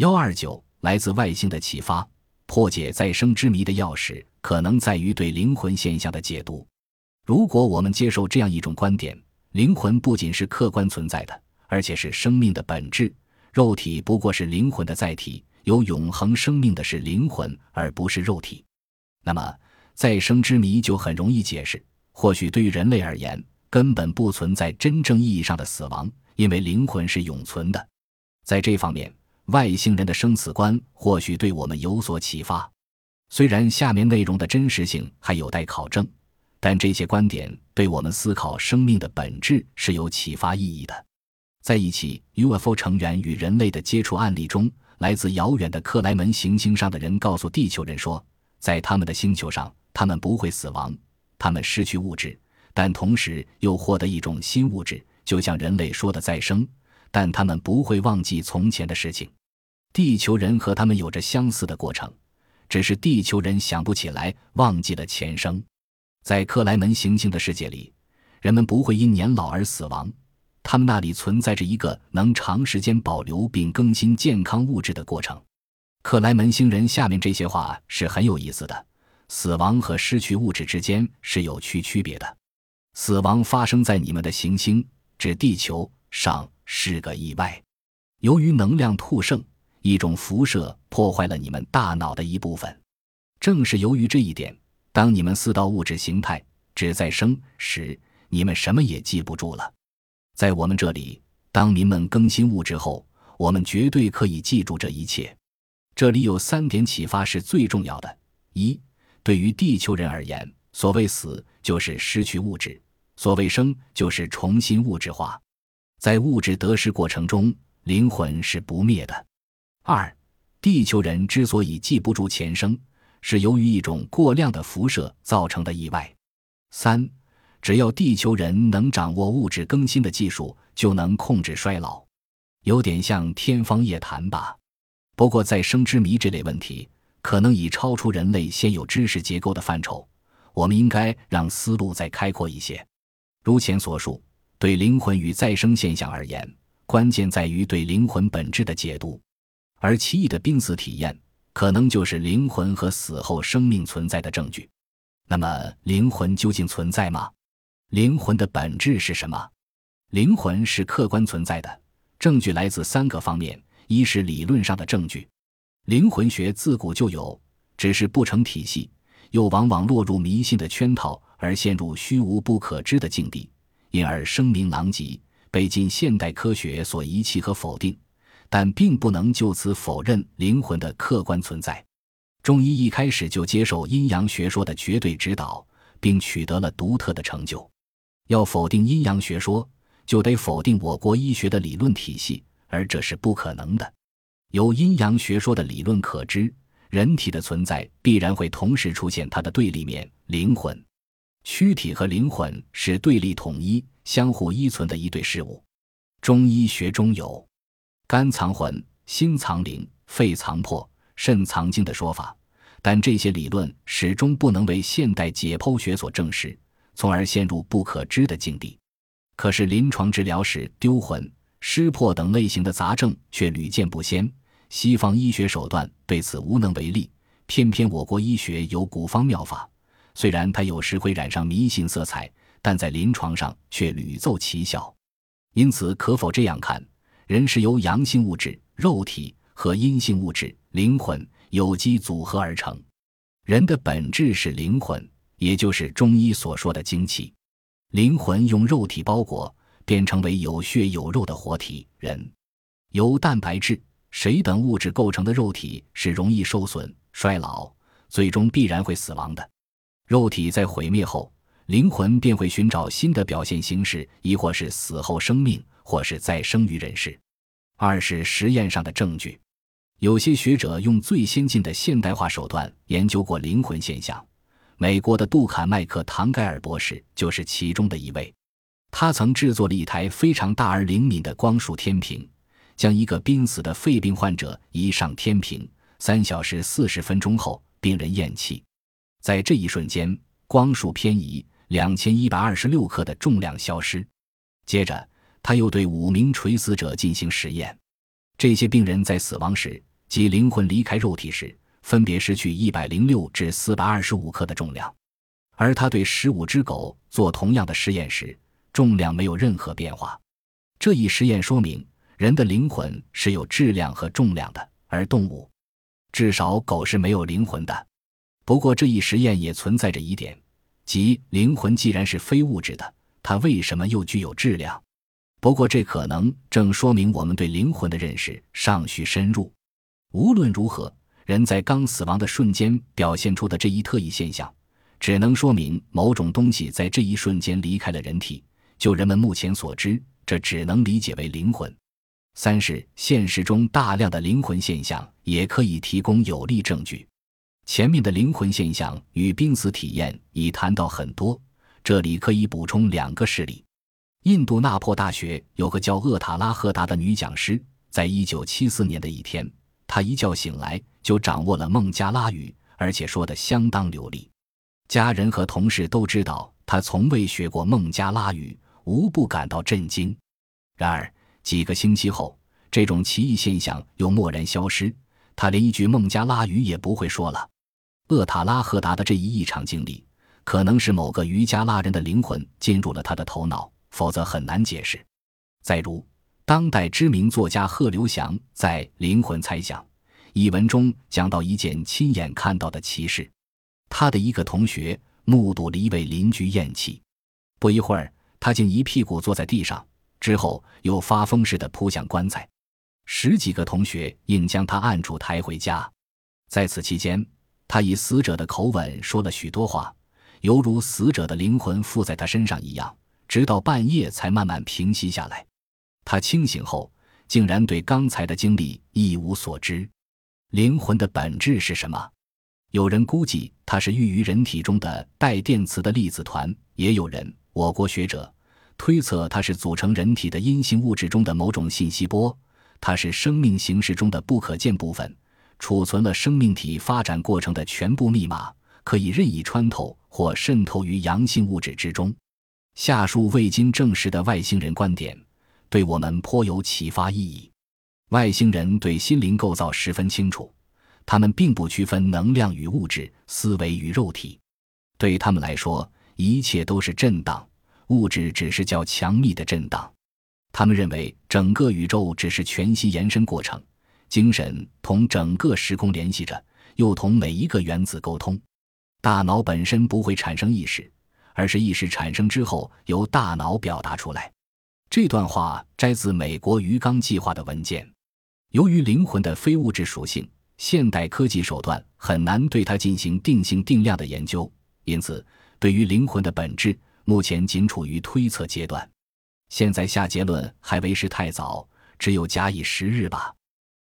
幺二九，来自外星的启发，破解再生之谜的钥匙，可能在于对灵魂现象的解读。如果我们接受这样一种观点，灵魂不仅是客观存在的，而且是生命的本质，肉体不过是灵魂的载体，有永恒生命的是灵魂，而不是肉体。那么，再生之谜就很容易解释。或许对于人类而言，根本不存在真正意义上的死亡，因为灵魂是永存的。在这方面，外星人的生死观或许对我们有所启发。虽然下面内容的真实性还有待考证。但这些观点对我们思考生命的本质是有启发意义的。在一起 UFO 成员与人类的接触案例中，来自遥远的克莱门行星上的人告诉地球人说，在他们的星球上，他们不会死亡，他们失去物质，但同时又获得一种新物质，就像人类说的再生。但他们不会忘记从前的事情。地球人和他们有着相似的过程，只是地球人想不起来，忘记了前生。在克莱门行星的世界里，人们不会因年老而死亡，他们那里存在着一个能长时间保留并更新健康物质的过程。克莱门星人下面这些话是很有意思的：死亡和失去物质之间是有区区别的。死亡发生在你们的行星，指地球上是个意外。由于能量突盛，一种辐射破坏了你们大脑的一部分。正是由于这一点。当你们四道物质形态只在生时，你们什么也记不住了。在我们这里，当民们更新物质后，我们绝对可以记住这一切。这里有三点启发是最重要的：一，对于地球人而言，所谓死就是失去物质，所谓生就是重新物质化。在物质得失过程中，灵魂是不灭的。二，地球人之所以记不住前生。是由于一种过量的辐射造成的意外。三，只要地球人能掌握物质更新的技术，就能控制衰老。有点像天方夜谭吧。不过，再生之谜这类问题可能已超出人类现有知识结构的范畴，我们应该让思路再开阔一些。如前所述，对灵魂与再生现象而言，关键在于对灵魂本质的解读，而奇异的濒死体验。可能就是灵魂和死后生命存在的证据。那么，灵魂究竟存在吗？灵魂的本质是什么？灵魂是客观存在的，证据来自三个方面：一是理论上的证据，灵魂学自古就有，只是不成体系，又往往落入迷信的圈套，而陷入虚无不可知的境地，因而声名狼藉，被近现代科学所遗弃和否定。但并不能就此否认灵魂的客观存在。中医一开始就接受阴阳学说的绝对指导，并取得了独特的成就。要否定阴阳学说，就得否定我国医学的理论体系，而这是不可能的。由阴阳学说的理论可知，人体的存在必然会同时出现它的对立面——灵魂。躯体和灵魂是对立统一、相互依存的一对事物。中医学中有。肝藏魂，心藏灵，肺藏魄，肾藏精的说法，但这些理论始终不能为现代解剖学所证实，从而陷入不可知的境地。可是临床治疗时丢魂、失魄等类型的杂症却屡见不鲜，西方医学手段对此无能为力。偏偏我国医学有古方妙法，虽然它有时会染上迷信色彩，但在临床上却屡奏奇效。因此，可否这样看？人是由阳性物质肉体和阴性物质灵魂有机组合而成，人的本质是灵魂，也就是中医所说的精气。灵魂用肉体包裹，变成为有血有肉的活体人。由蛋白质、水等物质构成的肉体是容易受损、衰老，最终必然会死亡的。肉体在毁灭后，灵魂便会寻找新的表现形式，亦或是死后生命。或是再生于人世。二是实验上的证据，有些学者用最先进的现代化手段研究过灵魂现象。美国的杜坎麦克唐盖尔博士就是其中的一位。他曾制作了一台非常大而灵敏的光束天平，将一个濒死的肺病患者移上天平，三小时四十分钟后，病人咽气。在这一瞬间，光束偏移，两千一百二十六克的重量消失。接着。他又对五名垂死者进行实验，这些病人在死亡时即灵魂离开肉体时，分别失去一百零六至四百二十五克的重量。而他对十五只狗做同样的实验时，重量没有任何变化。这一实验说明，人的灵魂是有质量和重量的，而动物，至少狗是没有灵魂的。不过，这一实验也存在着疑点，即灵魂既然是非物质的，它为什么又具有质量？不过，这可能正说明我们对灵魂的认识尚需深入。无论如何，人在刚死亡的瞬间表现出的这一特异现象，只能说明某种东西在这一瞬间离开了人体。就人们目前所知，这只能理解为灵魂。三是现实中大量的灵魂现象也可以提供有力证据。前面的灵魂现象与濒死体验已谈到很多，这里可以补充两个事例。印度纳破大学有个叫厄塔拉赫达的女讲师，在一九七四年的一天，她一觉醒来就掌握了孟加拉语，而且说得相当流利。家人和同事都知道她从未学过孟加拉语，无不感到震惊。然而几个星期后，这种奇异现象又蓦然消失，她连一句孟加拉语也不会说了。厄塔拉赫达的这一异常经历，可能是某个瑜伽拉人的灵魂进入了他的头脑。否则很难解释。再如，当代知名作家贺刘翔在《灵魂猜想》一文中讲到一件亲眼看到的奇事：他的一个同学目睹了一位邻居咽气，不一会儿，他竟一屁股坐在地上，之后又发疯似的扑向棺材。十几个同学硬将他按住抬回家。在此期间，他以死者的口吻说了许多话，犹如死者的灵魂附在他身上一样。直到半夜才慢慢平息下来。他清醒后，竟然对刚才的经历一无所知。灵魂的本质是什么？有人估计它是寓于人体中的带电磁的粒子团，也有人，我国学者推测它是组成人体的阴性物质中的某种信息波。它是生命形式中的不可见部分，储存了生命体发展过程的全部密码，可以任意穿透或渗透于阳性物质之中。下述未经证实的外星人观点，对我们颇有启发意义。外星人对心灵构造十分清楚，他们并不区分能量与物质、思维与肉体。对他们来说，一切都是震荡，物质只是较强密的震荡。他们认为整个宇宙只是全息延伸过程，精神同整个时空联系着，又同每一个原子沟通。大脑本身不会产生意识。而是意识产生之后由大脑表达出来。这段话摘自美国鱼缸计划的文件。由于灵魂的非物质属性，现代科技手段很难对它进行定性定量的研究，因此对于灵魂的本质，目前仅处于推测阶段。现在下结论还为时太早，只有假以时日吧。